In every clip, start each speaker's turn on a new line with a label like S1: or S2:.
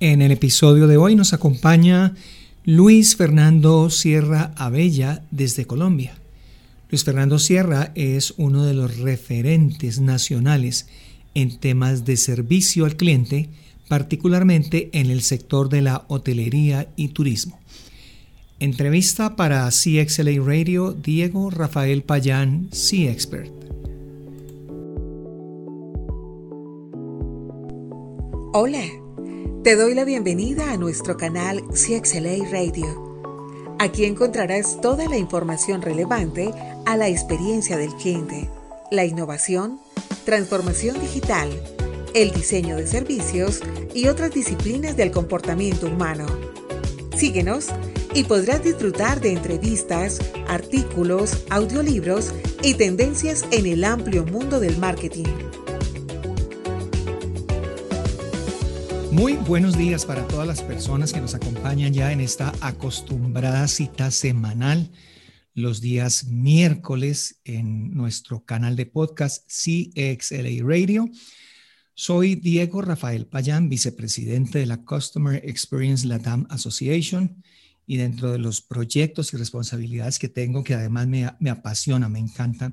S1: En el episodio de hoy nos acompaña Luis Fernando Sierra Abella desde Colombia. Luis Fernando Sierra es uno de los referentes nacionales en temas de servicio al cliente, particularmente en el sector de la hotelería y turismo. Entrevista para CXLA Radio Diego Rafael Payán, C Expert.
S2: Hola, te doy la bienvenida a nuestro canal CXLA Radio. Aquí encontrarás toda la información relevante a la experiencia del cliente, la innovación, transformación digital, el diseño de servicios y otras disciplinas del comportamiento humano. Síguenos y podrás disfrutar de entrevistas, artículos, audiolibros y tendencias en el amplio mundo del marketing.
S1: Muy buenos días para todas las personas que nos acompañan ya en esta acostumbrada cita semanal los días miércoles en nuestro canal de podcast CXLA Radio. Soy Diego Rafael Payán, vicepresidente de la Customer Experience Latam Association y dentro de los proyectos y responsabilidades que tengo, que además me, me apasiona, me encanta,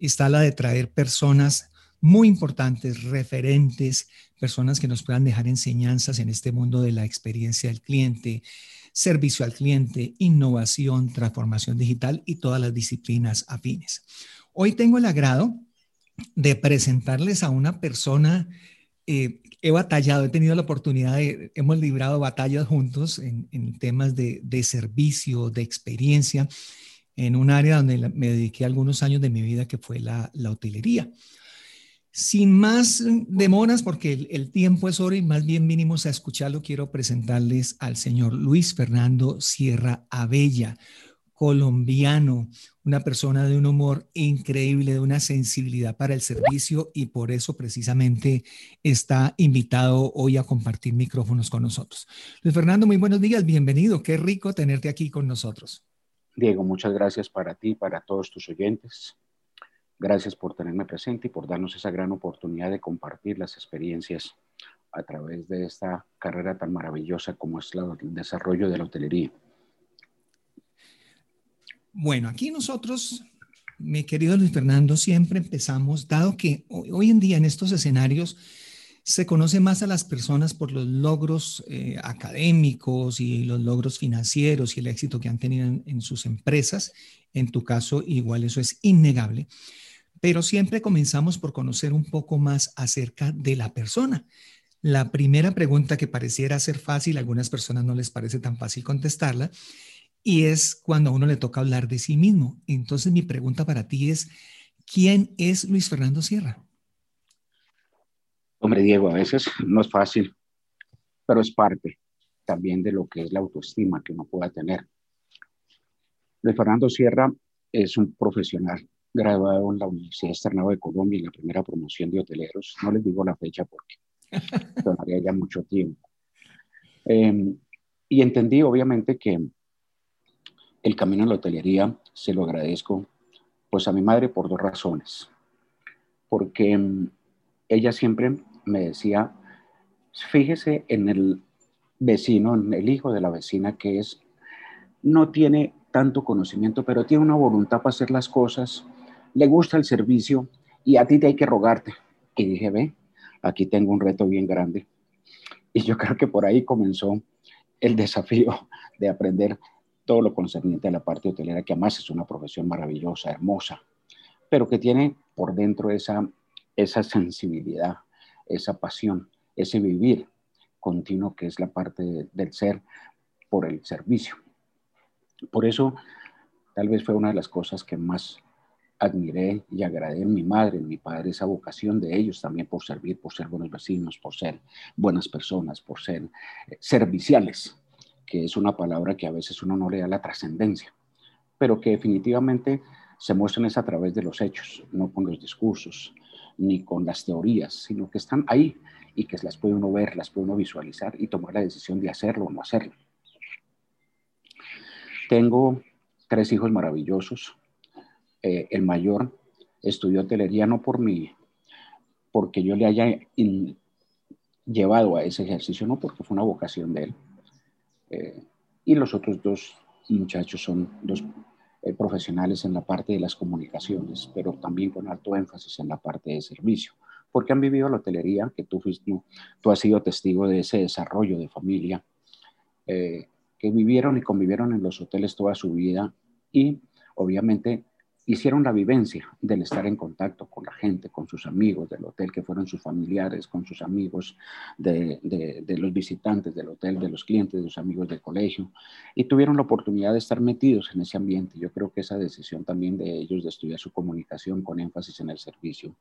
S1: está la de traer personas muy importantes, referentes, personas que nos puedan dejar enseñanzas en este mundo de la experiencia del cliente, servicio al cliente, innovación, transformación digital y todas las disciplinas afines. Hoy tengo el agrado de presentarles a una persona, eh, he batallado, he tenido la oportunidad de, hemos librado batallas juntos en, temas de, servicio, de experiencia, en un área donde me dediqué algunos años de mi vida que fue la, la hotelería. Sin más demoras, porque el, tiempo es oro y más bien vinimos a escucharlo, quiero presentarles al señor Luis Fernando Sierra Abella, colombiano, una persona de un humor increíble, de una sensibilidad para el servicio y por eso precisamente está invitado hoy a compartir micrófonos con nosotros. Luis Fernando, muy buenos días, bienvenido, qué rico tenerte aquí con nosotros.
S3: Diego, muchas gracias para ti, para todos tus oyentes. Gracias por tenerme presente y por darnos esa gran oportunidad de compartir las experiencias a través de esta carrera tan maravillosa como es el desarrollo de la hotelería.
S1: Bueno, aquí nosotros, mi querido Luis Fernando, siempre empezamos, dado que hoy en día en estos escenarios se conoce más a las personas por los logros eh, académicos y los logros financieros y el éxito que han tenido en sus empresas. En tu caso, igual eso es innegable pero siempre comenzamos por conocer un poco más acerca de la persona. La primera pregunta que pareciera ser fácil, a algunas personas no les parece tan fácil contestarla, y es cuando a uno le toca hablar de sí mismo. Entonces mi pregunta para ti es, ¿quién es Luis Fernando Sierra?
S3: Hombre, Diego, a veces no es fácil, pero es parte también de lo que es la autoestima que uno pueda tener. Luis Fernando Sierra es un profesional graduado en la Universidad Externado de Colombia en la primera promoción de hoteleros. No les digo la fecha porque todavía ya mucho tiempo. Em, y entendí obviamente que el camino en la hotelería se lo agradezco pues a mi madre por dos razones. Porque em, ella siempre me decía, fíjese en el vecino, en el hijo de la vecina que es, no tiene tanto conocimiento, pero tiene una voluntad para hacer las cosas le gusta el servicio y a ti te hay que rogarte. Y dije, ve, aquí tengo un reto bien grande. Y yo creo que por ahí comenzó el desafío de aprender todo lo concerniente a la parte hotelera, que además es una profesión maravillosa, hermosa, pero que tiene por dentro esa, esa sensibilidad, esa pasión, ese vivir continuo que es la parte del ser por el servicio. Por eso, tal vez fue una de las cosas que más admiré y agradé en mi madre, en mi padre, esa vocación de ellos también por servir, por ser buenos vecinos, por ser buenas personas, por ser eh, serviciales, que es una palabra que a veces uno no le da la trascendencia, pero que definitivamente se muestran es a través de los hechos, no con los discursos ni con las teorías, sino que están ahí y que las puede uno ver, las puede uno visualizar y tomar la decisión de hacerlo o no hacerlo. Tengo tres hijos maravillosos, eh, el mayor estudió hotelería no por mí, porque yo le haya llevado a ese ejercicio, no porque fue una vocación de él. Eh, y los otros dos muchachos son dos eh, profesionales en la parte de las comunicaciones, pero también con alto énfasis en la parte de servicio, porque han vivido la hotelería, que tú, tú has sido testigo de ese desarrollo de familia, que vivieron y convivieron en los hoteles toda su vida y obviamente hicieron la vivencia del estar en contacto con la gente, con sus amigos del hotel, que fueron sus familiares, con sus amigos de, los visitantes del hotel, de los clientes, de sus amigos del colegio, y tuvieron la oportunidad de estar metidos en ese ambiente. Yo creo que esa decisión también de ellos de estudiar su comunicación con énfasis en el servicio,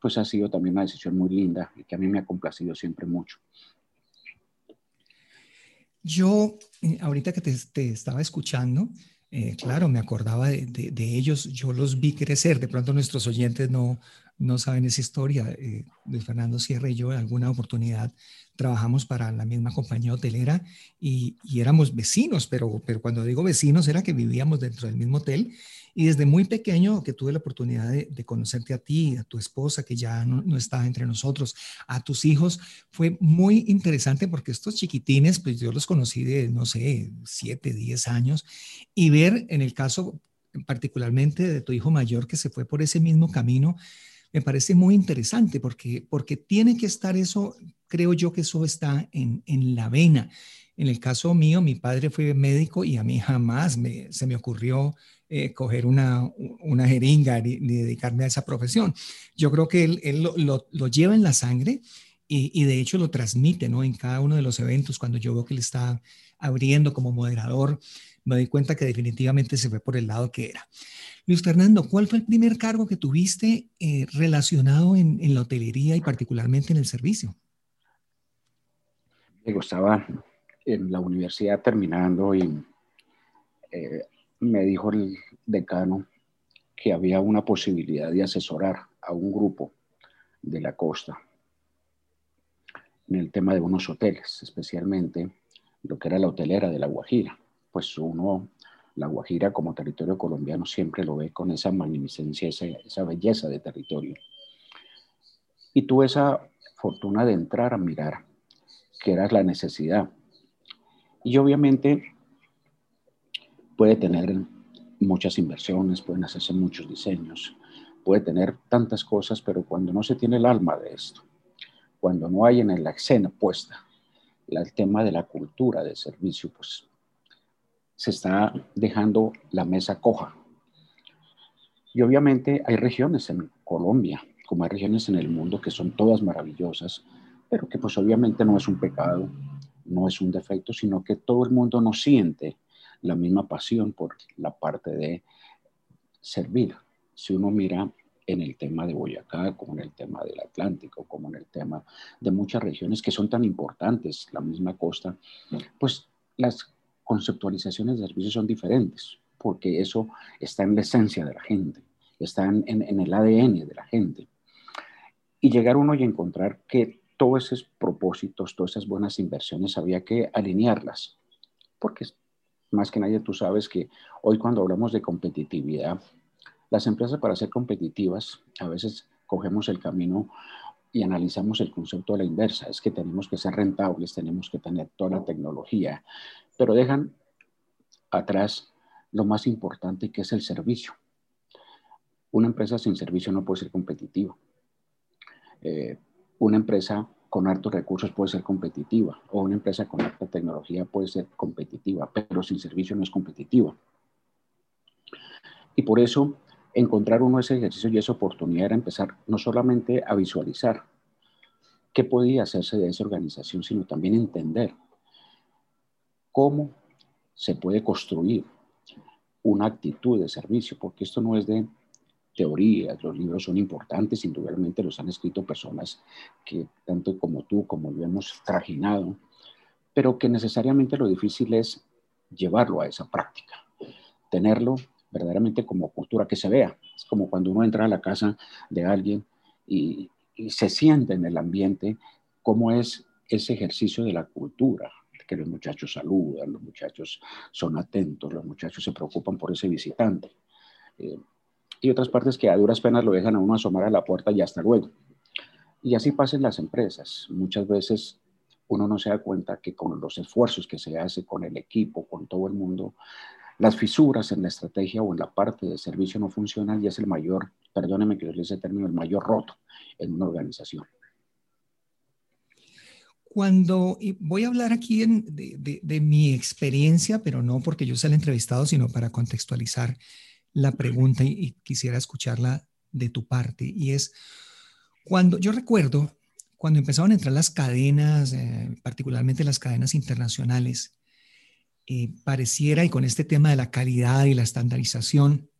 S3: pues ha sido también una decisión muy linda y que a mí me ha complacido siempre mucho.
S1: Yo, eh, ahorita que te, te estaba escuchando, eh, claro, me acordaba de, ellos, yo los vi crecer, de pronto nuestros oyentes no, no saben esa historia. Eh, de Fernando Sierra y yo en alguna oportunidad trabajamos para la misma compañía hotelera y, éramos vecinos, pero, pero cuando digo vecinos era que vivíamos dentro del mismo hotel y desde muy pequeño que tuve la oportunidad de, conocerte a ti, a tu esposa que ya no, no, entre nosotros, a tus hijos, fue muy interesante porque estos chiquitines, pues yo los conocí de, no sé, 7, 10 años y ver en el caso particularmente de tu hijo mayor que se fue por ese mismo camino, me parece muy interesante porque, porque tiene que estar eso, creo yo que eso está en, en la vena. En el caso mío, mi padre fue médico y a mí jamás me, se me ocurrió eh, coger una, una jeringa ni, dedicarme a esa profesión. Yo creo que él, él lo, lo, lleva en la sangre y, y, de hecho lo transmite ¿no? en cada uno de los eventos. Cuando yo veo que le está abriendo como moderador, me doy cuenta que definitivamente se fue por el lado que era. Luis Fernando, ¿cuál fue el primer cargo que tuviste eh, relacionado en, la hotelería y particularmente en el servicio?
S3: Digo, estaba en la universidad terminando y eh, me dijo el decano que había una posibilidad de asesorar a un grupo de la costa en el tema de unos hoteles, especialmente lo que era la hotelera de La Guajira. Pues uno, La Guajira como territorio colombiano siempre lo ve con esa magnificencia, esa, belleza de territorio. Y tuve esa fortuna de entrar a mirar qué era la necesidad. Y obviamente puede tener muchas inversiones, pueden hacerse muchos diseños, puede tener tantas cosas, pero cuando no se tiene el alma de esto, cuando no hay en la escena puesta el tema de la cultura de servicio, pues se está dejando la mesa coja. Y obviamente hay regiones en Colombia, como hay regiones en el mundo que son todas maravillosas, pero que pues obviamente no es un pecado, no es un defecto, sino que todo el mundo no siente la misma pasión por la parte de servir. Si uno mira en el tema de Boyacá, como en el tema del Atlántico, como en el tema de muchas regiones que son tan importantes, la misma costa, pues las conceptualizaciones de servicios son diferentes, porque eso está en la esencia de la gente, está en, el ADN de la gente. Y llegar uno y encontrar que todos esos propósitos, todas esas buenas inversiones, había que alinearlas, porque más que nadie tú sabes que hoy cuando hablamos de competitividad, las empresas para ser competitivas a veces cogemos el camino y analizamos el concepto de la inversa. Es que tenemos que ser rentables, tenemos que tener toda la tecnología, pero dejan atrás lo más importante que es el servicio. Una empresa sin servicio no puede ser competitiva. Eh, una empresa con altos recursos puede ser competitiva o una empresa con alta tecnología puede ser competitiva, pero sin servicio no es competitiva. Y por eso encontrar uno ese ejercicio y esa oportunidad era empezar no solamente a visualizar qué podía hacerse de esa organización, sino también entender cómo se puede construir una actitud de servicio, porque esto no es de teorías, los libros son importantes, indudablemente los han escrito personas que tanto como tú como yo hemos trajinado, pero que necesariamente lo difícil es llevarlo a esa práctica, tenerlo verdaderamente como cultura, que se vea. Es como cuando uno entra a la casa de alguien y, se siente en el ambiente cómo es ese ejercicio de la cultura, que los muchachos saludan, los muchachos son atentos, los muchachos se preocupan por ese visitante. Eh, y otras partes que a duras penas lo dejan a uno asomar a la puerta y hasta luego. Y así pasa en las empresas. Muchas veces uno no se da cuenta que con los esfuerzos que se hace con el equipo, con todo el mundo, las fisuras en la estrategia o en la parte de servicio no funcionan y es el mayor, perdóneme que yo ese término, el mayor roto en una organización.
S1: Cuando voy a hablar aquí de, mi experiencia, pero no porque yo sea el entrevistado, sino para contextualizar la pregunta y, quisiera escucharla de tu parte. Y es cuando yo recuerdo cuando empezaron a entrar las cadenas, eh, particularmente las cadenas internacionales, eh, pareciera, y con este tema de la calidad y la estandarización,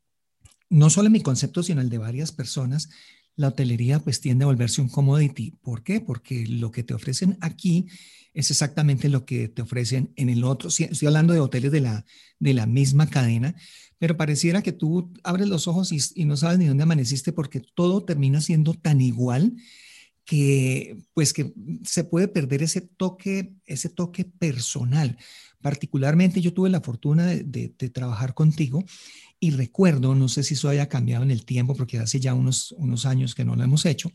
S1: no solo en mi concepto, sino el de varias personas, la hotelería pues tiende a volverse un commodity. ¿Por qué? Porque lo que te ofrecen aquí es exactamente lo que te ofrecen en el otro. Estoy hablando de hoteles de la, de la misma cadena, pero pareciera que tú abres los ojos y, y no sabes ni dónde amaneciste porque todo termina siendo tan igual que pues que se puede perder ese toque, ese toque personal. Particularmente yo tuve la fortuna de, trabajar contigo y recuerdo, no sé si eso haya cambiado en el tiempo, porque hace ya unos, unos años que no lo hemos hecho,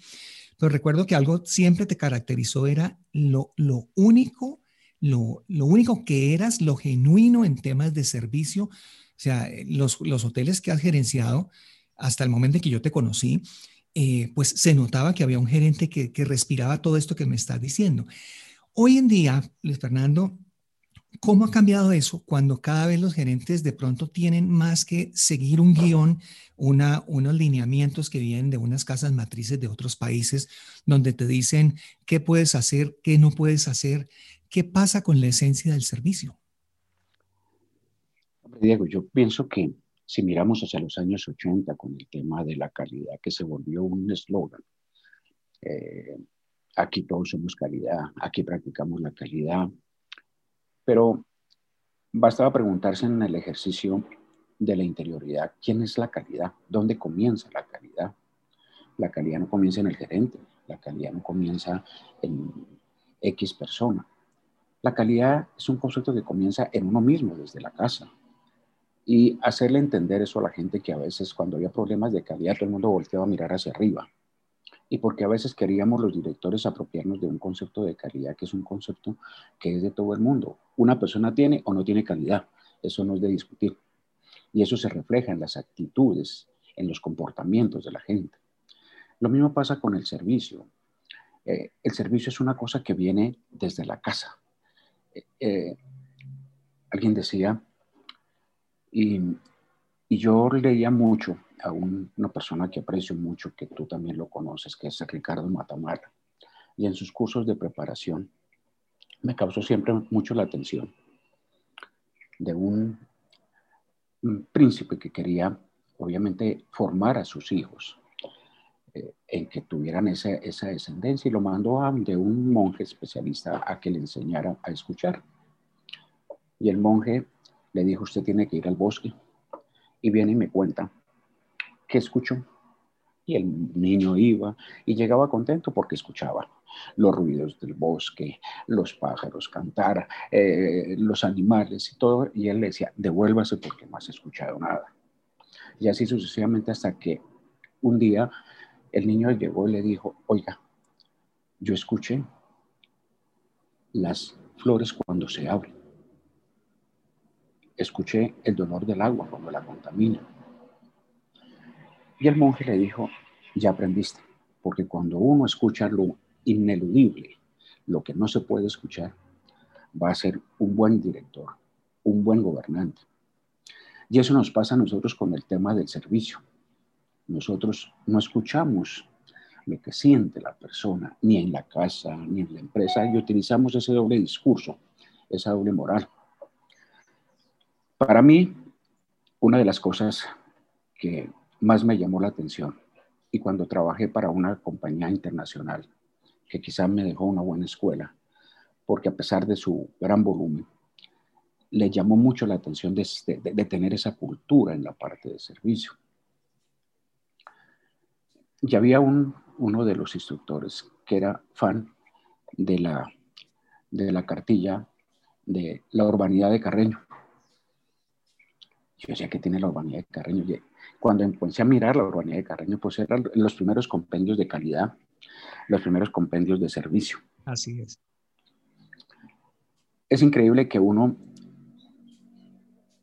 S1: pero recuerdo que algo siempre te caracterizó era lo, lo único, lo, lo, único que eras, lo genuino en temas de servicio. O sea, los, los hoteles que has gerenciado hasta el momento en que yo te conocí, eh, pues se notaba que había un gerente que, respiraba todo esto que me estás diciendo. Hoy en día, Luis Fernando, ¿Cómo ha cambiado eso cuando cada vez los gerentes de pronto tienen más que seguir un guion, unos lineamientos que vienen de unas casas matrices de otros países, donde te dicen qué puedes hacer, qué no puedes hacer? ¿Qué pasa con la esencia del servicio?
S3: Diego, yo pienso que si miramos hacia los años 80 con el tema de la calidad, que se volvió un eslogan, eh, aquí todos somos calidad, aquí practicamos la calidad, pero bastaba preguntarse en el ejercicio de la interioridad, ¿quién es la calidad? ¿Dónde comienza la calidad? La calidad no comienza en el gerente, la calidad no comienza en X persona. La calidad es un concepto que comienza en uno mismo, desde la casa. Y hacerle entender eso a la gente que a veces cuando había problemas de calidad todo el mundo volteaba a mirar hacia arriba y porque a veces queríamos los directores apropiarnos de un concepto de calidad que es un concepto que es de todo el mundo. Una persona tiene o no tiene calidad, eso no es de discutir. Y eso se refleja en las actitudes, en los comportamientos de la gente. Lo mismo pasa con el servicio. Eh, el servicio es una cosa que viene desde la casa. Eh, eh, alguien decía, y, yo leía mucho a una persona que aprecio mucho, que tú también lo conoces, que es Ricardo Matamala. Y en sus cursos de preparación me causó siempre mucho la atención de un, príncipe que quería, obviamente, formar a sus hijos eh, en que tuvieran esa, esa descendencia y lo mandó a un monje especialista a que le enseñara a escuchar. Y el monje le dijo, usted tiene que ir al bosque. Y viene y me cuenta ¿qué escuchó? Y el niño iba y llegaba contento porque escuchaba los ruidos del bosque, los pájaros cantar, eh, los animales y todo. Y él le decía, devuélvase porque no has escuchado nada. Y así sucesivamente hasta que un día el niño llegó y le dijo, oiga, yo escuché las flores cuando se abren. Escuché el dolor del agua cuando la contamina y el monje le dijo, ya aprendiste, porque cuando uno escucha lo ineludible, lo que no se puede escuchar, va a ser un buen director, un buen gobernante. Y eso nos pasa a nosotros con el tema del servicio. Nosotros no escuchamos lo que siente la persona, ni en la casa, ni en la empresa, y utilizamos ese doble discurso, esa doble moral. Para mí, una de las cosas que más me llamó la atención. Y cuando trabajé para una compañía internacional, que quizás me dejó una buena escuela, porque a pesar de su gran volumen, le llamó mucho la atención de, de, tener esa cultura en la parte de servicio. Y había un, uno de los instructores que era fan de la, de la cartilla de la urbanidad de Carreño. Yo decía que tiene la urbanidad de Carreño. Cuando empecé a mirar la urbanidad de Carreño, pues eran los primeros compendios de calidad los primeros compendios de servicio.
S1: Así es.
S3: Es increíble que uno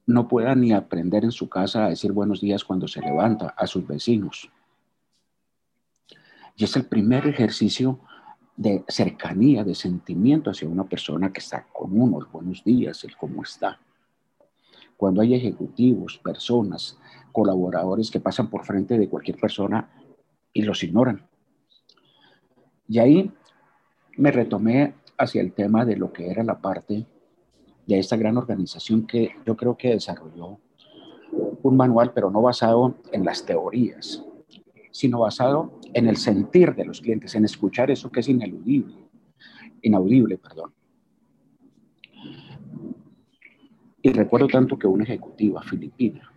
S3: no pueda ni aprender en su casa a decir buenos días cuando se levanta a sus vecinos. Y es el primer ejercicio de cercanía, de sentimiento hacia una persona que está con uno, buenos días, el cómo está. Cuando hay ejecutivos, personas, colaboradores que pasan por frente de cualquier persona y los ignoran. Y ahí me retomé hacia el tema de lo que era la parte de esta gran organización que yo creo que desarrolló un manual, pero no basado en las teorías, sino basado en el sentir de los clientes, en escuchar eso que es ineludible, inaudible, perdón. Y recuerdo tanto que una ejecutiva filipina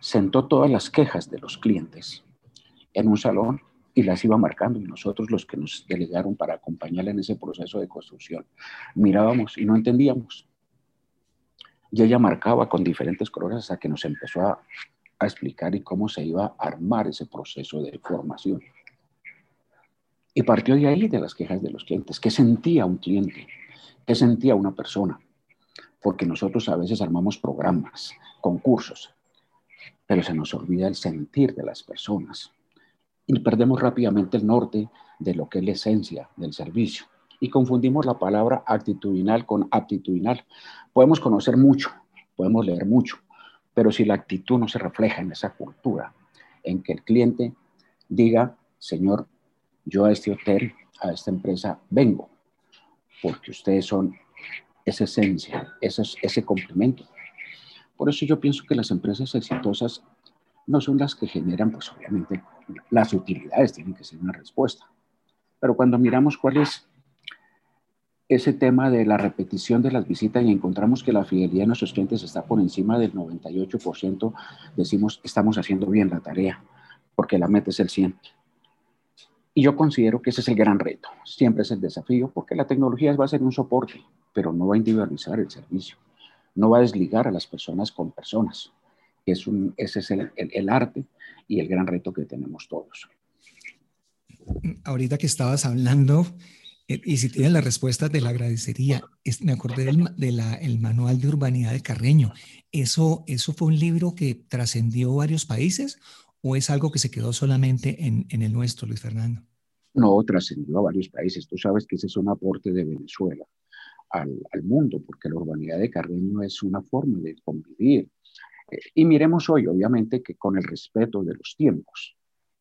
S3: sentó todas las quejas de los clientes en un salón y las iba marcando y nosotros los que nos delegaron para acompañarla en ese proceso de construcción mirábamos y no entendíamos. Y ella marcaba con diferentes colores hasta que nos empezó a, a explicar y cómo se iba a armar ese proceso de formación. Y partió de ahí, de las quejas de los clientes. ¿Qué sentía un cliente? ¿Qué sentía una persona? Porque nosotros a veces armamos programas, concursos, pero se nos olvida el sentir de las personas y perdemos rápidamente el norte de lo que es la esencia del servicio. Y confundimos la palabra actitudinal con aptitudinal. Podemos conocer mucho, podemos leer mucho, pero si la actitud no se refleja en esa cultura, en que el cliente diga, Señor, yo a este hotel, a esta empresa vengo, porque ustedes son esa esencia, ese, ese complemento. Por eso yo pienso que las empresas exitosas no son las que generan, pues obviamente, las utilidades, tienen que ser una respuesta. Pero cuando miramos cuál es ese tema de la repetición de las visitas y encontramos que la fidelidad de nuestros clientes está por encima del 98%, decimos, estamos haciendo bien la tarea, porque la meta es el 100. Y yo considero que ese es el gran reto, siempre es el desafío, porque la tecnología va a ser un soporte, pero no va a individualizar el servicio, no va a desligar a las personas con personas es un, ese es el, arte y el gran reto que tenemos todos.
S1: Ahorita que estabas hablando, eh, y si tienes la respuesta, te la agradecería. me acordé del manual de urbanidad de Carreño. ¿Eso, ¿Eso fue un libro que trascendió varios países o es algo que se quedó solamente en, el nuestro, Luis Fernando?
S3: No, trascendió a varios países. Tú sabes que ese es un aporte de Venezuela al, mundo, porque la urbanidad de Carreño es una forma de convivir, y miremos hoy, obviamente, que con el respeto de los tiempos,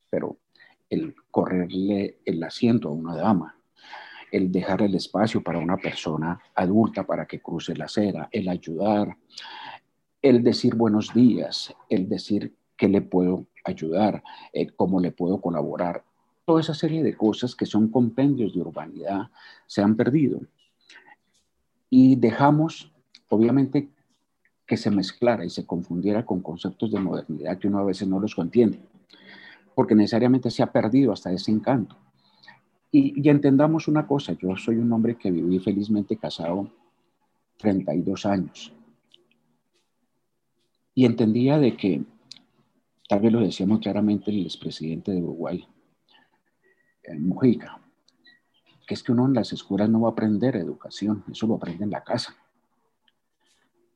S3: pero el correrle el asiento a una dama, el dejar el espacio para una persona adulta para que cruce la acera, el ayudar, el decir buenos días, el decir que le puedo ayudar, eh, cómo le puedo colaborar. Toda esa serie de cosas que son compendios de urbanidad se han perdido. Y dejamos, obviamente, que se mezclara y se confundiera con conceptos de modernidad que uno a veces no los entiende, porque necesariamente se ha perdido hasta ese encanto. Y, entendamos una cosa, yo soy un hombre que viví felizmente casado 32 años y entendía de que, tal vez lo decía muy claramente el expresidente de Uruguay, eh, Mujica, que es que uno en las escuelas no va a aprender educación, eso lo aprende en la casa.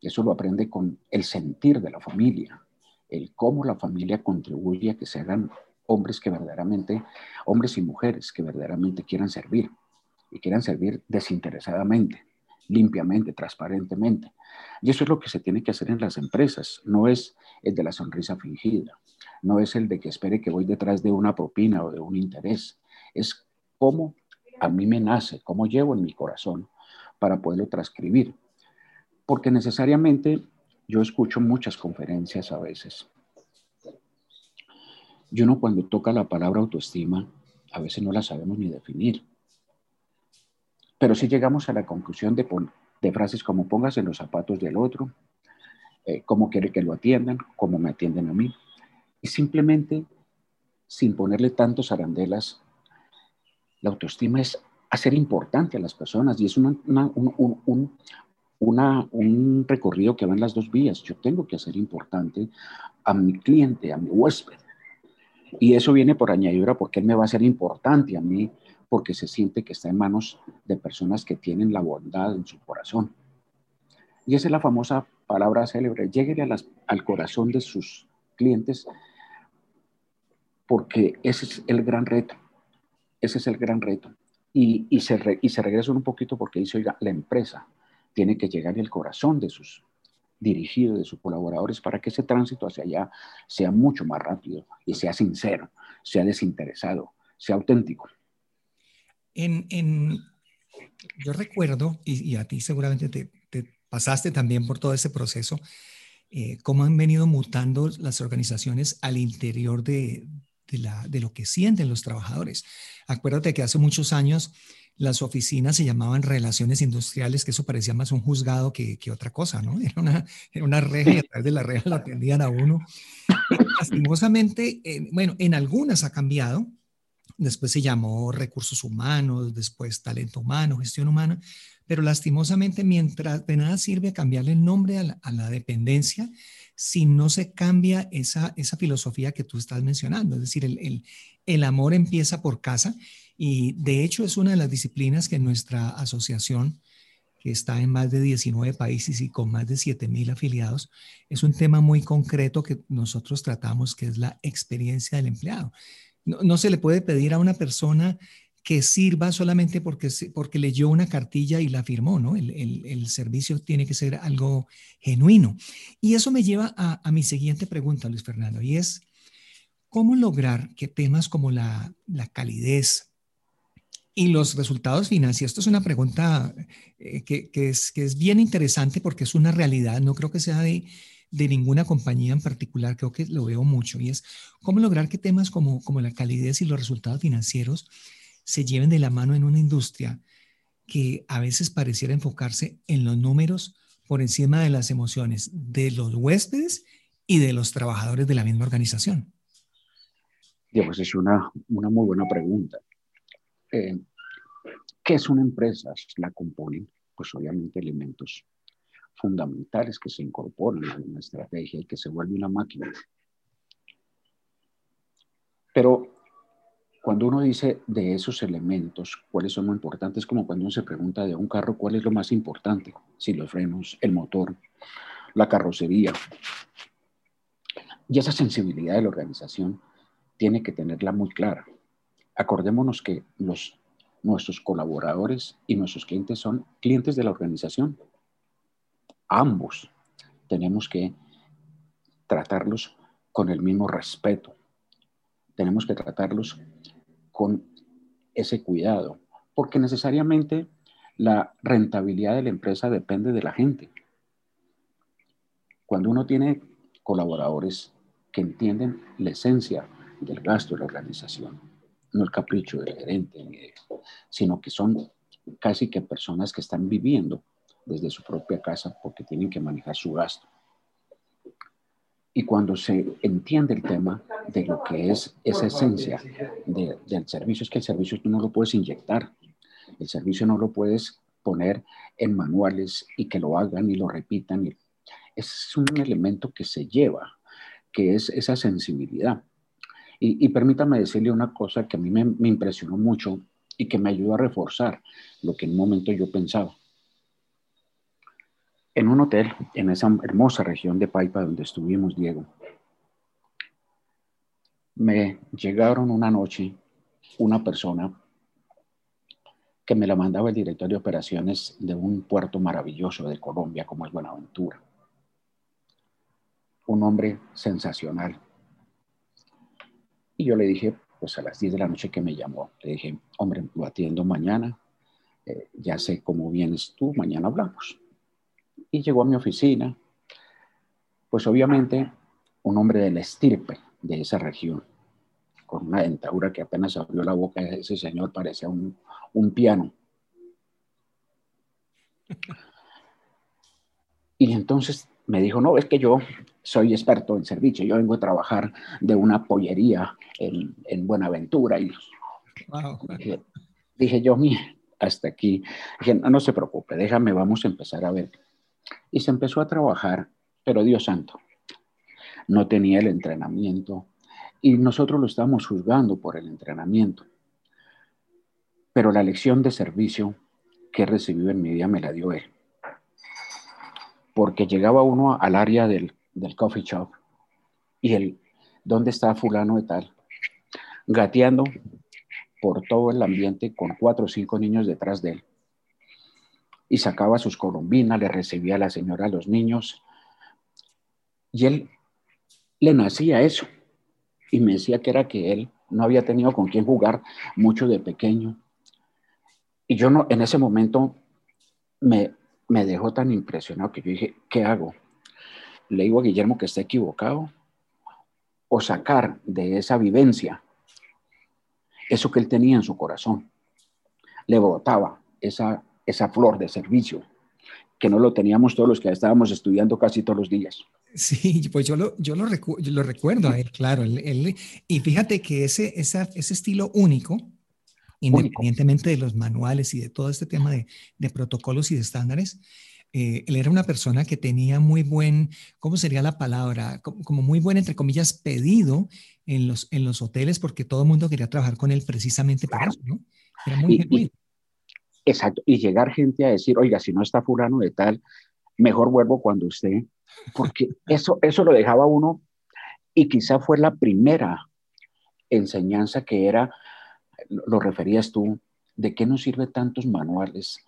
S3: Eso lo aprende con el sentir de la familia, el cómo la familia contribuye a que se hagan hombres que verdaderamente, hombres y mujeres que verdaderamente quieran servir y quieran servir desinteresadamente, limpiamente, transparentemente. Y eso es lo que se tiene que hacer en las empresas, no es el de la sonrisa fingida, no es el de que espere que voy detrás de una propina o de un interés, es cómo a mí me nace, cómo llevo en mi corazón para poderlo transcribir porque necesariamente yo escucho muchas conferencias a veces. Y uno cuando toca la palabra autoestima, a veces no la sabemos ni definir. Pero si llegamos a la conclusión de, frases como póngase en los zapatos del otro, eh, cómo quiere que lo atiendan, cómo me atienden a mí. Y simplemente, sin ponerle tantos arandelas, la autoestima es hacer importante a las personas y es un, un recorrido que va en las dos vías. Yo tengo que hacer importante a mi cliente, a mi huésped. Y eso viene por añadidura porque él me va a ser importante a mí, porque se siente que está en manos de personas que tienen la bondad en su corazón. Y esa es la famosa palabra célebre, lléguele al corazón de sus clientes, porque ese es el gran reto, ese es el gran reto. Y, y se, y se regresa un poquito porque dice, oiga, la empresa tiene que llegar al corazón de sus dirigidos, de sus colaboradores, para que ese tránsito hacia allá sea mucho más rápido y sea sincero, sea desinteresado, sea auténtico.
S1: Yo recuerdo, y, a ti seguramente te, pasaste también por todo ese proceso, eh, cómo han venido mutando las organizaciones al interior de, la, lo que sienten los trabajadores. Acuérdate que hace muchos años las oficinas se llamaban relaciones industriales, que eso parecía más un juzgado que, otra cosa, ¿no? Era una, era una reja y a través de la reja lo atendían a uno. lastimosamente, bueno, en algunas ha cambiado. Después se llamó recursos humanos, después talento humano, gestión humana, pero lastimosamente mientras de nada sirve cambiarle el nombre a la, dependencia si no se cambia esa, esa filosofía que tú estás mencionando. Es decir, el, el, el amor empieza por casa y de hecho es una de las disciplinas que nuestra asociación, que está en más de 19 países y con más de 7 mil afiliados, es un tema muy concreto que nosotros tratamos, que es la experiencia del empleado. No, se le puede pedir a una persona que sirva solamente porque, porque leyó una cartilla y la firmó, ¿no? El, servicio tiene que ser algo genuino. Y eso me lleva a, a mi siguiente pregunta, Luis Fernando, y es, ¿cómo lograr que temas como la, la calidez, y los resultados financieros, esto es una pregunta eh, que, es, que es bien interesante porque es una realidad, no creo que sea de, de, ninguna compañía en particular, creo que lo veo mucho, y es cómo lograr que temas como, como la calidez y los resultados financieros se lleven de la mano en una industria que a veces pareciera enfocarse en los números por encima de las emociones de los huéspedes y de los trabajadores de la misma organización.
S3: Pues es una, una muy buena pregunta. Eh, ¿Qué es una empresa? La componen, pues obviamente, elementos fundamentales que se incorporan a una estrategia y que se vuelve una máquina. Pero cuando uno dice de esos elementos, cuáles son los importantes, como cuando uno se pregunta de un carro, cuál es lo más importante, si los frenos, el motor, la carrocería. Y esa sensibilidad de la organización tiene que tenerla muy clara acordémonos que los, nuestros colaboradores y nuestros clientes son clientes de la organización. Ambos tenemos que tratarlos con el mismo respeto. Tenemos que tratarlos con ese cuidado, porque necesariamente la rentabilidad de la empresa depende de la gente. Cuando uno tiene colaboradores que entienden la esencia del gasto de la organización, no el capricho del gerente, sino que son casi que personas que están viviendo desde su propia casa porque tienen que manejar su gasto. Y cuando se entiende el tema de lo que es esa esencia del servicio, es que el servicio tú no lo puedes inyectar, el servicio no lo puedes poner en manuales y que lo hagan y lo repitan. Es un elemento que se lleva, que es esa sensibilidad. Y, permítame decirle una cosa que a mí me, impresionó mucho y que me ayudó a reforzar lo que en un momento yo pensaba. En un hotel, en esa hermosa región de Paipa donde estuvimos, Diego, me llegaron una noche una persona que me la mandaba el director de operaciones de un puerto maravilloso de Colombia como es Buenaventura. Un hombre sensacional, y yo le dije, pues a las 10 de la noche que me llamó, le dije, hombre, lo atiendo mañana, eh, ya sé cómo vienes tú, mañana hablamos. Y llegó a mi oficina, pues obviamente un hombre de la estirpe de esa región, con una dentadura que apenas abrió la boca, ese señor parecía un, un piano. Y entonces me dijo, no, es que yo soy experto en servicio, yo vengo a trabajar de una pollería en, en Buenaventura. Y dije, yo, mire, hasta aquí, dije, no, no se preocupe, déjame, vamos a empezar a ver. Y se empezó a trabajar, pero Dios santo, no tenía el entrenamiento Y nosotros lo estábamos juzgando por el entrenamiento. Pero la lección de servicio que he recibido en mi vida me la dio él. Porque llegaba uno al área del, del coffee shop y él, ¿dónde está fulano de tal? Gateando por todo el ambiente con cuatro o cinco niños detrás de él. Y sacaba sus colombinas, le recibía a la señora a los niños. Y él le nacía eso. Y me decía que era que él no había tenido con quién jugar mucho de pequeño y yo no, en ese momento me, me dejó tan impresionado que yo dije, ¿qué hago? ¿Le digo a Guillermo que está equivocado? ¿O sacar de esa vivencia eso que él tenía en su corazón? Le brotaba esa, esa flor de servicio que no lo teníamos todos los que estábamos estudiando casi todos los días.
S1: Sí, pues yo lo, yo lo, lo recuerdo a él, claro. y fíjate que ese, ese estilo único, independientemente de los manuales y de todo este tema de, protocolos y de estándares, eh, él era una persona que tenía muy buen, ¿cómo sería la palabra? Como, muy buen, entre comillas, pedido en los, en los hoteles porque todo el mundo quería trabajar con él precisamente por eso, ¿no? Era muy
S3: genuino. Exacto, y llegar gente a decir, oiga, si no está fulano de tal, mejor vuelvo cuando usted, porque eso, eso lo dejaba uno y quizá fue la primera enseñanza que era lo referías tú, ¿de qué nos sirve tantos manuales,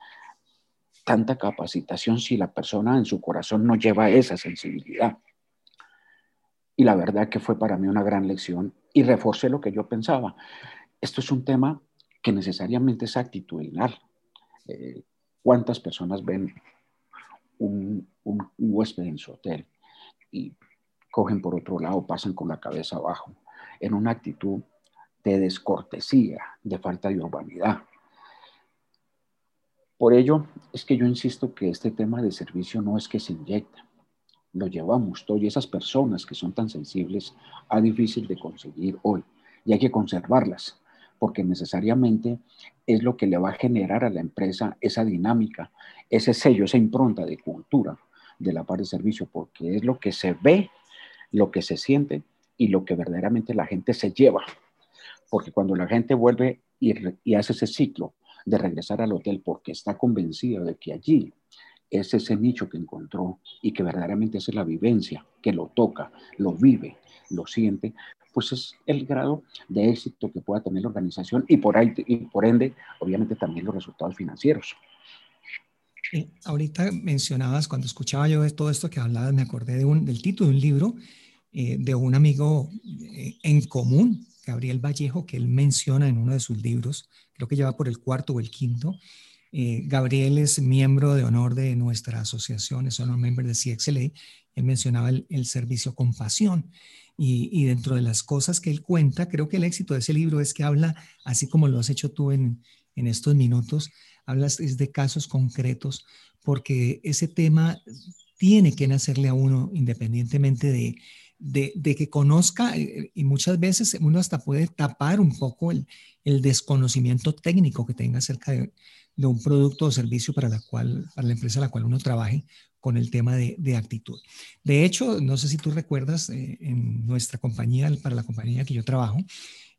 S3: tanta capacitación si la persona en su corazón no lleva esa sensibilidad? Y la verdad que fue para mí una gran lección y reforcé lo que yo pensaba. Esto es un tema que necesariamente es actitudinal. Eh, ¿Cuántas personas ven un, un huésped en su hotel y cogen por otro lado, pasan con la cabeza abajo, en una actitud de descortesía, de falta de urbanidad. Por ello es que yo insisto que este tema de servicio no es que se inyecta, lo llevamos todo y esas personas que son tan sensibles a difícil de conseguir hoy y hay que conservarlas porque necesariamente es lo que le va a generar a la empresa esa dinámica, ese sello, esa impronta de cultura de la par de servicio, porque es lo que se ve, lo que se siente y lo que verdaderamente la gente se lleva. Porque cuando la gente vuelve y, hace ese ciclo de regresar al hotel porque está convencido de que allí es ese nicho que encontró y que verdaderamente es la vivencia, que lo toca, lo vive, lo siente, pues es el grado de éxito que pueda tener la organización y por, ahí, y por ende, obviamente también los resultados financieros.
S1: ahorita mencionabas, cuando escuchaba yo de todo esto que hablabas, me acordé de un, del título de un libro eh, de un amigo eh, en común Gabriel Vallejo, que él menciona en uno de sus libros, creo que lleva por el cuarto o el quinto. Eh, Gabriel es miembro de honor de nuestra asociación, es honor member de CXLA. Él mencionaba el, servicio con pasión. Y, dentro de las cosas que él cuenta, creo que el éxito de ese libro es que habla, así como lo has hecho tú en, en estos minutos, hablas de casos concretos, porque ese tema tiene que nacerle a uno independientemente de, de, que conozca eh, y muchas veces uno hasta puede tapar un poco el, desconocimiento técnico que tenga acerca de, un producto o servicio para la cual, para la empresa a la cual uno trabaje con el tema de, actitud. De hecho, no sé si tú recuerdas, eh, en nuestra compañía, para la compañía que yo trabajo,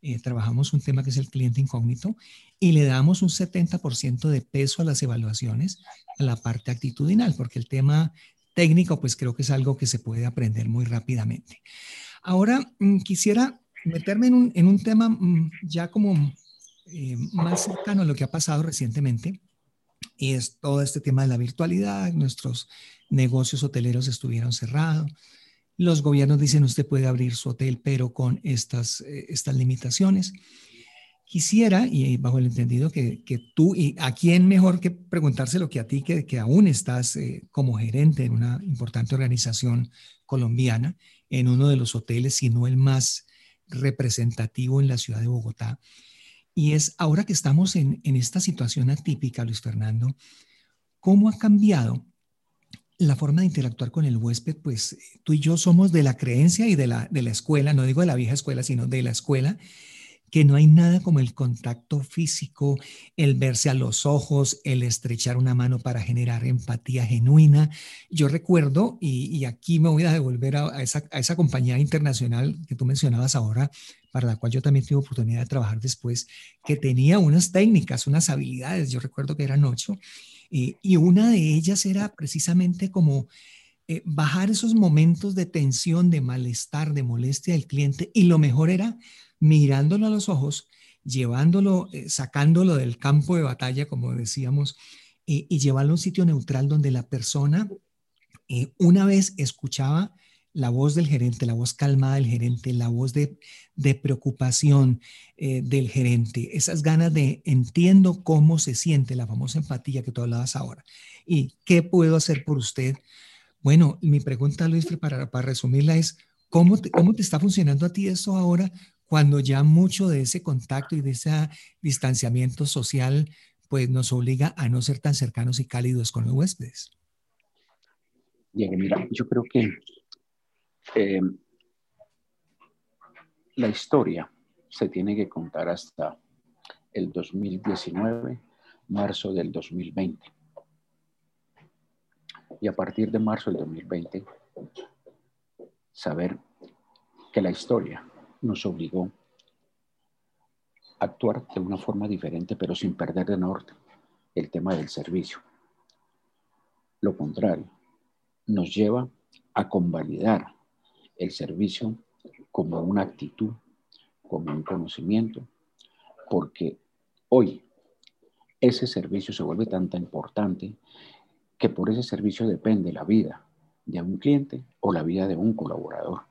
S1: eh, trabajamos un tema que es el cliente incógnito y le damos un 70% de peso a las evaluaciones a la parte actitudinal, porque el tema técnico, pues creo que es algo que se puede aprender muy rápidamente. Ahora, mm, quisiera meterme en un, tema mm, ya como eh, más cercano a lo que ha pasado recientemente, y es todo este tema de la virtualidad. Nuestros negocios hoteleros estuvieron cerrados. Los gobiernos dicen usted puede abrir su hotel, pero con estas, eh, estas limitaciones. Quisiera, y bajo el entendido que, tú, y a quién mejor que preguntárselo que a ti, que, que aún estás eh, como gerente en una importante organización colombiana, en uno de los hoteles, si no el más representativo en la ciudad de Bogotá. Y es ahora que estamos en, en esta situación atípica, Luis Fernando, ¿cómo ha cambiado la forma de interactuar con el huésped? Pues tú y yo somos de la creencia y de la, de la escuela, no digo de la vieja escuela, sino de la escuela que no hay nada como el contacto físico, el verse a los ojos, el estrechar una mano para generar empatía genuina. Yo recuerdo, y, aquí me voy a devolver a, esa, a, esa, compañía internacional que tú mencionabas ahora, para la cual yo también tuve oportunidad de trabajar después, que tenía unas técnicas, unas habilidades, yo recuerdo que eran ocho, y una de ellas era precisamente como eh, bajar esos momentos de tensión, de malestar, de molestia del cliente y lo mejor era mirándolo a los ojos, llevándolo, eh, sacándolo del campo de batalla, como decíamos, y llevarlo a un sitio neutral donde la persona eh, una vez escuchaba la voz del gerente, la voz calmada del gerente, la voz de, preocupación del gerente, esas ganas de entiendo cómo se siente, la famosa empatía que tú hablabas ahora. ¿Y qué puedo hacer por usted? Bueno, mi pregunta, Luis, para, para resumirla es, ¿cómo te, ¿cómo te está funcionando a ti eso ahora cuando ya mucho de ese contacto y de ese distanciamiento social pues nos obliga a no ser tan cercanos y cálidos con los huéspedes?
S3: Bien, yo creo que eh, la historia se tiene que contar hasta el 2019, marzo del 2020 y a partir de marzo del 2020 saber que la historia nos obligó a actuar de una forma diferente, pero sin perder de norte el tema del servicio. Lo contrario, nos lleva a convalidar el servicio como una actitud, como un conocimiento, porque hoy ese servicio se vuelve tan, tan importante que por ese servicio depende la vida de un cliente o la vida de un colaborador.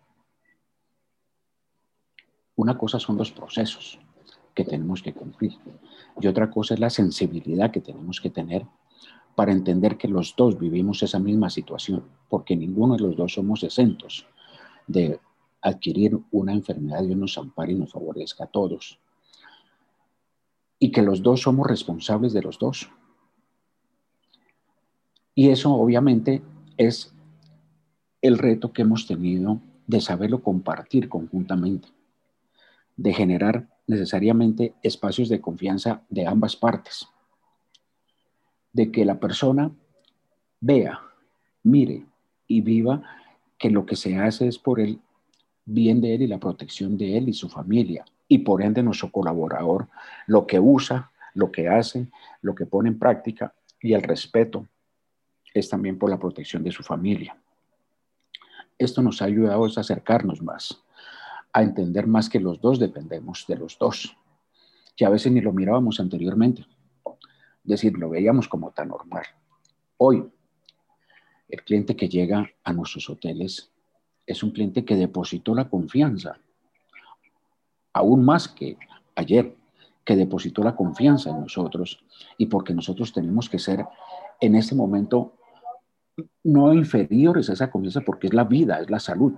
S3: Una cosa son los procesos que tenemos que cumplir y otra cosa es la sensibilidad que tenemos que tener para entender que los dos vivimos esa misma situación, porque ninguno de los dos somos exentos de adquirir una enfermedad y nos ampare y nos favorezca a todos. Y que los dos somos responsables de los dos. Y eso obviamente es el reto que hemos tenido de saberlo compartir conjuntamente, de generar necesariamente espacios de confianza de ambas partes, de que la persona vea, mire y viva que lo que se hace es por el bien de él y la protección de él y su familia, y por ende nuestro colaborador, lo que usa, lo que hace, lo que pone en práctica y el respeto es también por la protección de su familia. Esto nos ha ayudado a acercarnos más, a entender más que los dos dependemos de los dos, que a veces ni lo mirábamos anteriormente, es decir, lo veíamos como tan normal. Hoy, el cliente que llega a nuestros hoteles es un cliente que depositó la confianza, aún más que ayer, que depositó la confianza en nosotros y porque nosotros tenemos que ser en este momento no inferiores a esa confianza porque es la vida, es la salud.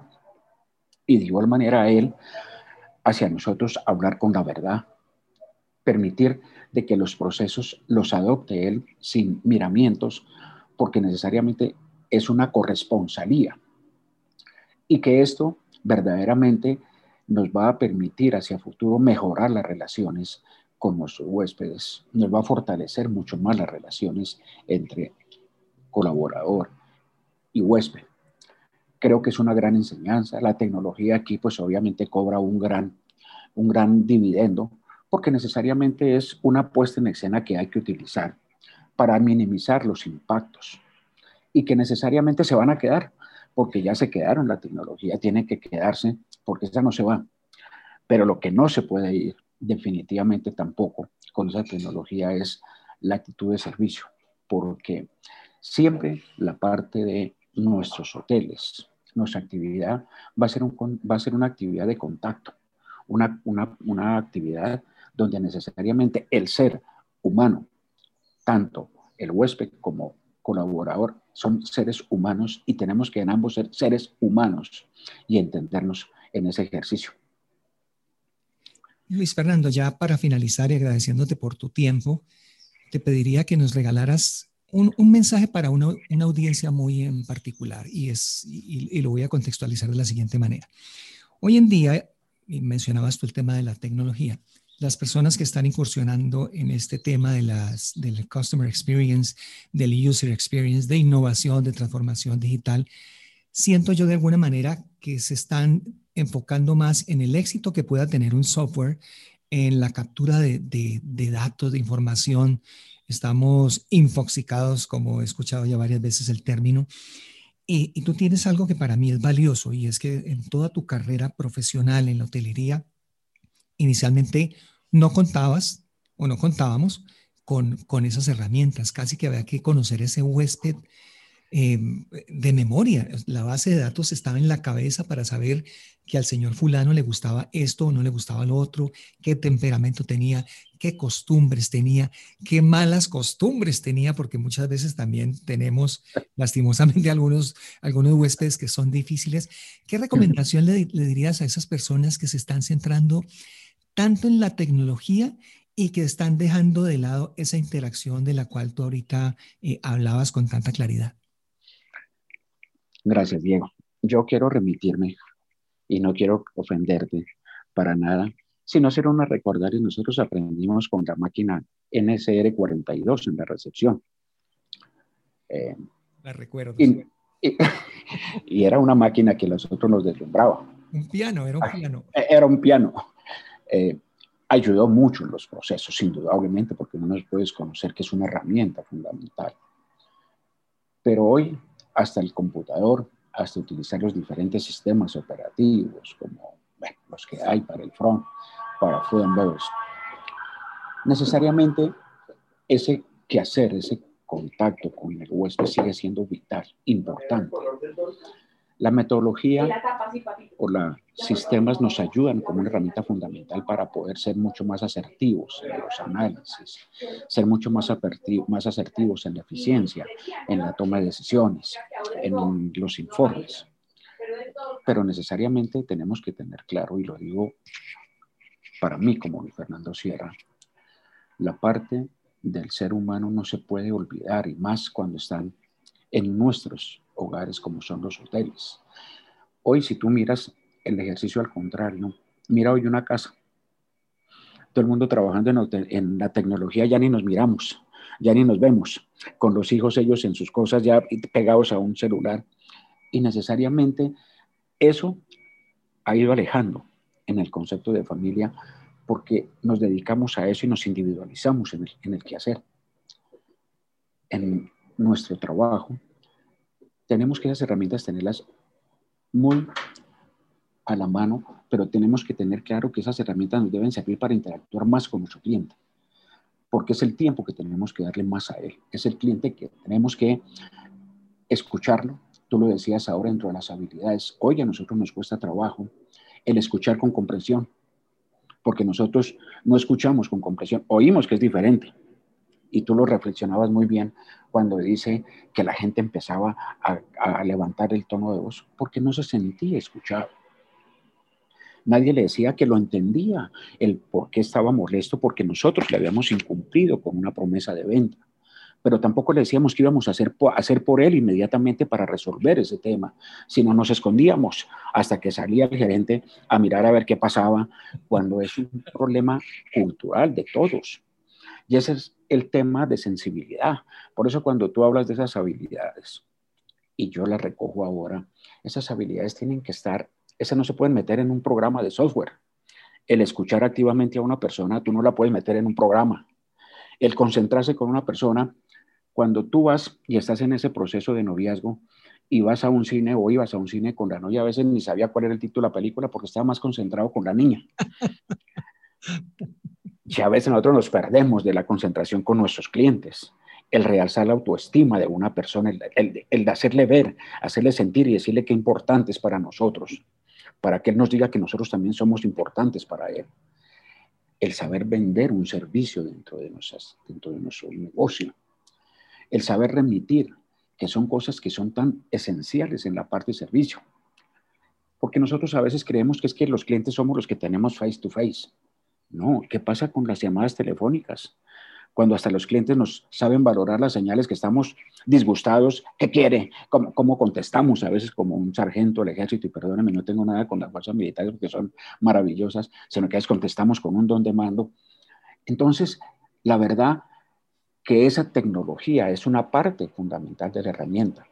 S3: Y de igual manera Él, hacia nosotros, hablar con la verdad, permitir de que los procesos los adopte Él sin miramientos, porque necesariamente es una corresponsalía. Y que esto verdaderamente nos va a permitir hacia futuro mejorar las relaciones con nuestros huéspedes, nos va a fortalecer mucho más las relaciones entre colaborador y huésped. Creo que es una gran enseñanza. La tecnología aquí pues obviamente cobra un gran, un gran dividendo porque necesariamente es una puesta en escena que hay que utilizar para minimizar los impactos y que necesariamente se van a quedar porque ya se quedaron. La tecnología tiene que quedarse porque esa no se va. Pero lo que no se puede ir definitivamente tampoco con esa tecnología es la actitud de servicio, porque Siempre la parte de nuestros hoteles, nuestra actividad va a ser, un, va a ser una actividad de contacto, una, una, una actividad donde necesariamente el ser humano, tanto el huésped como colaborador, son seres humanos y tenemos que en ambos ser seres humanos y entendernos en ese ejercicio.
S1: Luis Fernando, ya para finalizar y agradeciéndote por tu tiempo, te pediría que nos regalaras un, mensaje para una, audiencia muy en particular y, es, y, lo voy a contextualizar de la siguiente manera. Hoy en día mencionabas tú el tema de la tecnología. Las personas que están incursionando en este tema de las, del customer experience, del user experience, de innovación, de transformación digital, siento yo de alguna manera que se están enfocando más en el éxito que pueda tener un software, en la captura de, de datos, de información. Estamos infoxicados, como he escuchado ya varias veces el término, y, tú tienes algo que para mí es valioso y es que en toda tu carrera profesional en la hotelería, inicialmente no contabas o no contábamos con, con esas herramientas. Casi que había que conocer ese huésped Em, de memoria. La base de datos estaba en la cabeza para saber que al señor fulano le gustaba esto o no le gustaba lo otro, qué temperamento tenía, qué costumbres tenía, qué malas costumbres tenía, porque muchas veces también tenemos lastimosamente algunos, algunos huéspedes que son difíciles. ¿Qué recomendación le, dirías a esas personas que se están centrando tanto en la tecnología y que están dejando de lado esa interacción de la cual tú ahorita eh, hablabas con tanta claridad?
S3: Gracias, Diego. Yo quiero remitirme y no quiero ofenderte para nada, sino hacer una recordar y nosotros aprendimos con la máquina NSR42 en la recepción.
S1: Eh, la recuerdo.
S3: Y, era una máquina que nosotros nos deslumbraba.
S1: Un piano, era un ah, piano.
S3: Eh, era un piano. Eh, ayudó mucho en los procesos, indudablemente, porque no nos puedes conocer que es una herramienta fundamental. Pero hoy hasta el computador, hasta utilizar los diferentes sistemas operativos como los que hay para el front, para food and beverage. Necesariamente ese quehacer, ese contacto con el huésped sigue siendo vital, importante. La metodología o los sistemas nos ayudan como una herramienta fundamental para poder ser mucho más asertivos en los análisis, ser mucho más, más asertivos en la eficiencia, en la toma de decisiones, en los informes. Pero necesariamente tenemos que tener claro, y lo digo para mí como Fernando Sierra, la parte del ser humano no se puede olvidar, y más cuando están en nuestros hogares como son los hoteles. Hoy si tú miras el ejercicio al contrario, mira hoy una casa, todo el mundo trabajando en, en la tecnología, ya ni nos miramos, ya ni nos vemos, con los hijos ellos en sus cosas ya pegados a un celular. Y necesariamente eso ha ido alejando en el concepto de familia porque nos dedicamos a eso y nos individualizamos en el quehacer. En nuestro trabajo, tenemos que esas herramientas tenerlas muy a la mano, pero tenemos que tener claro que esas herramientas nos deben servir para interactuar más con nuestro cliente, porque es el tiempo que tenemos que darle más a él. Es el cliente que tenemos que escucharlo. Tú lo decías ahora dentro de las habilidades. Hoy a nosotros nos cuesta trabajo el escuchar con comprensión, porque nosotros no escuchamos con comprensión, oímos que es diferente, y tú lo reflexionabas muy bien cuando dice que la gente empezaba a, levantar el tono de voz porque no se sentía escuchado. Nadie le decía que lo entendía, el por qué estaba molesto, porque nosotros le habíamos incumplido con una promesa de venta. Pero tampoco le decíamos que íbamos a hacer, hacer por él inmediatamente para resolver ese tema, sino nos escondíamos hasta que salía el gerente a mirar a ver qué pasaba, cuando es un problema cultural de todos. Y ese es el tema de sensibilidad. Por eso cuando tú hablas de esas habilidades, y yo las recojo ahora, esas habilidades tienen que estar, esas no se pueden meter en un programa de software. El escuchar activamente a una persona, tú no la puedes meter en un programa. El concentrarse con una persona, cuando tú vas y estás en ese proceso de noviazgo y vas a un cine o ibas a un cine con la novia, a veces ni sabía cuál era el título de la película porque estaba más concentrado con la niña. Y a veces nosotros nos perdemos de la concentración con nuestros clientes. El realzar la autoestima de una persona, el, de hacerle ver, hacerle sentir y decirle qué importante es para nosotros, para que él nos diga que nosotros también somos importantes para él. El saber vender un servicio dentro de, nuestras, dentro de nuestro negocio. El saber remitir, que son cosas que son tan esenciales en la parte de servicio. Porque nosotros a veces creemos que es que los clientes somos los que tenemos face to face no, ¿qué pasa con las llamadas telefónicas? cuando hasta los clientes nos saben valorar las señales que estamos disgustados, ¿qué quiere? ¿Cómo, cómo contestamos? A veces como un sargento del ejército, y perdónenme, no tengo nada con las fuerzas militares porque son maravillosas, sino que veces contestamos con un don de mando. Entonces, la verdad que esa tecnología es una parte fundamental de la herramienta,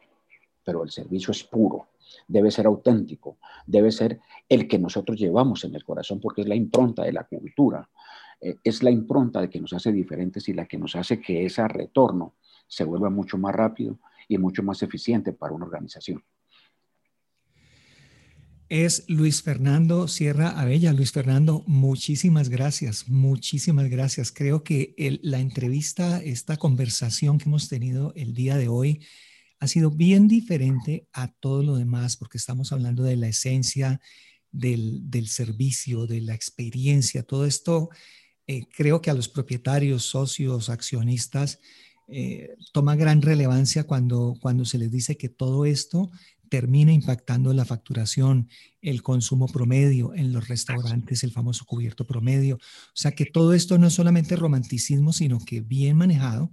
S3: pero el servicio es puro, debe ser auténtico, debe ser el que nosotros llevamos en el corazón porque es la impronta de la cultura, eh, es la impronta de que nos hace diferentes y la que nos hace que ese retorno se vuelva mucho más rápido y mucho más eficiente para una organización.
S1: Es Luis Fernando Sierra Abella. Luis Fernando, muchísimas gracias, muchísimas gracias. Creo que la entrevista, esta conversación que hemos tenido el día de hoy, ha sido bien diferente a todo lo demás porque estamos hablando de la esencia del, servicio, de la experiencia, todo esto. Eh, creo que a los propietarios, socios, accionistas, eh, toma gran relevancia cuando, cuando se les dice que todo esto termina impactando la facturación, el consumo promedio en los restaurantes, el famoso cubierto promedio. O sea que todo esto no es solamente romanticismo, sino que bien manejado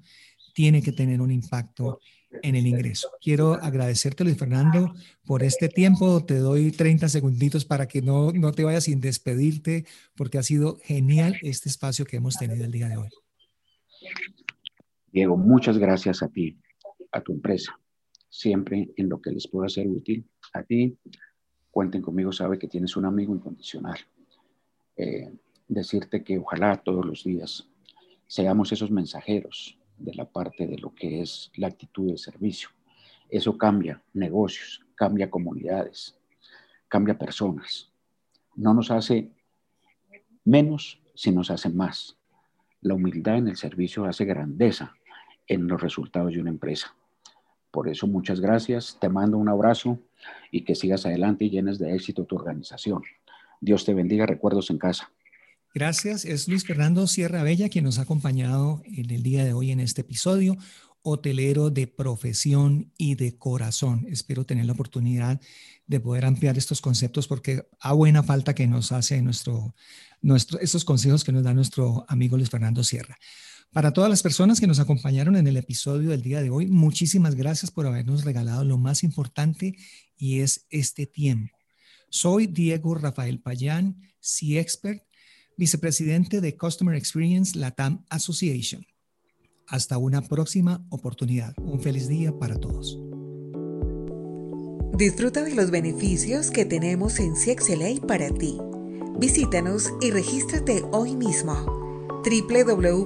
S1: tiene que tener un impacto en el ingreso. Quiero agradecerte, Luis Fernando, por este tiempo. Te doy 30 segunditos para que no, no te vayas sin despedirte, porque ha sido genial este espacio que hemos tenido el día de hoy.
S3: Diego, muchas gracias a ti, a tu empresa, siempre en lo que les pueda ser útil. A ti, cuenten conmigo, sabe que tienes un amigo incondicional. Eh, decirte que ojalá todos los días seamos esos mensajeros de la parte de lo que es la actitud de servicio. Eso cambia negocios, cambia comunidades, cambia personas. No nos hace menos, sino nos hace más. La humildad en el servicio hace grandeza en los resultados de una empresa. Por eso muchas gracias, te mando un abrazo y que sigas adelante y llenes de éxito tu organización. Dios te bendiga, recuerdos en casa.
S1: Gracias, es Luis Fernando Sierra Bella quien nos ha acompañado en el día de hoy en este episodio, hotelero de profesión y de corazón. Espero tener la oportunidad de poder ampliar estos conceptos porque a buena falta que nos hace nuestro, nuestro, estos consejos que nos da nuestro amigo Luis Fernando Sierra. Para todas las personas que nos acompañaron en el episodio del día de hoy, muchísimas gracias por habernos regalado lo más importante y es este tiempo. Soy Diego Rafael Payán, C-Expert, vicepresidente de Customer Experience Latam Association. Hasta una próxima oportunidad. Un feliz día para todos.
S2: Disfruta de los beneficios que tenemos en CXLA para ti. Visítanos y regístrate hoy mismo www.cxla.org.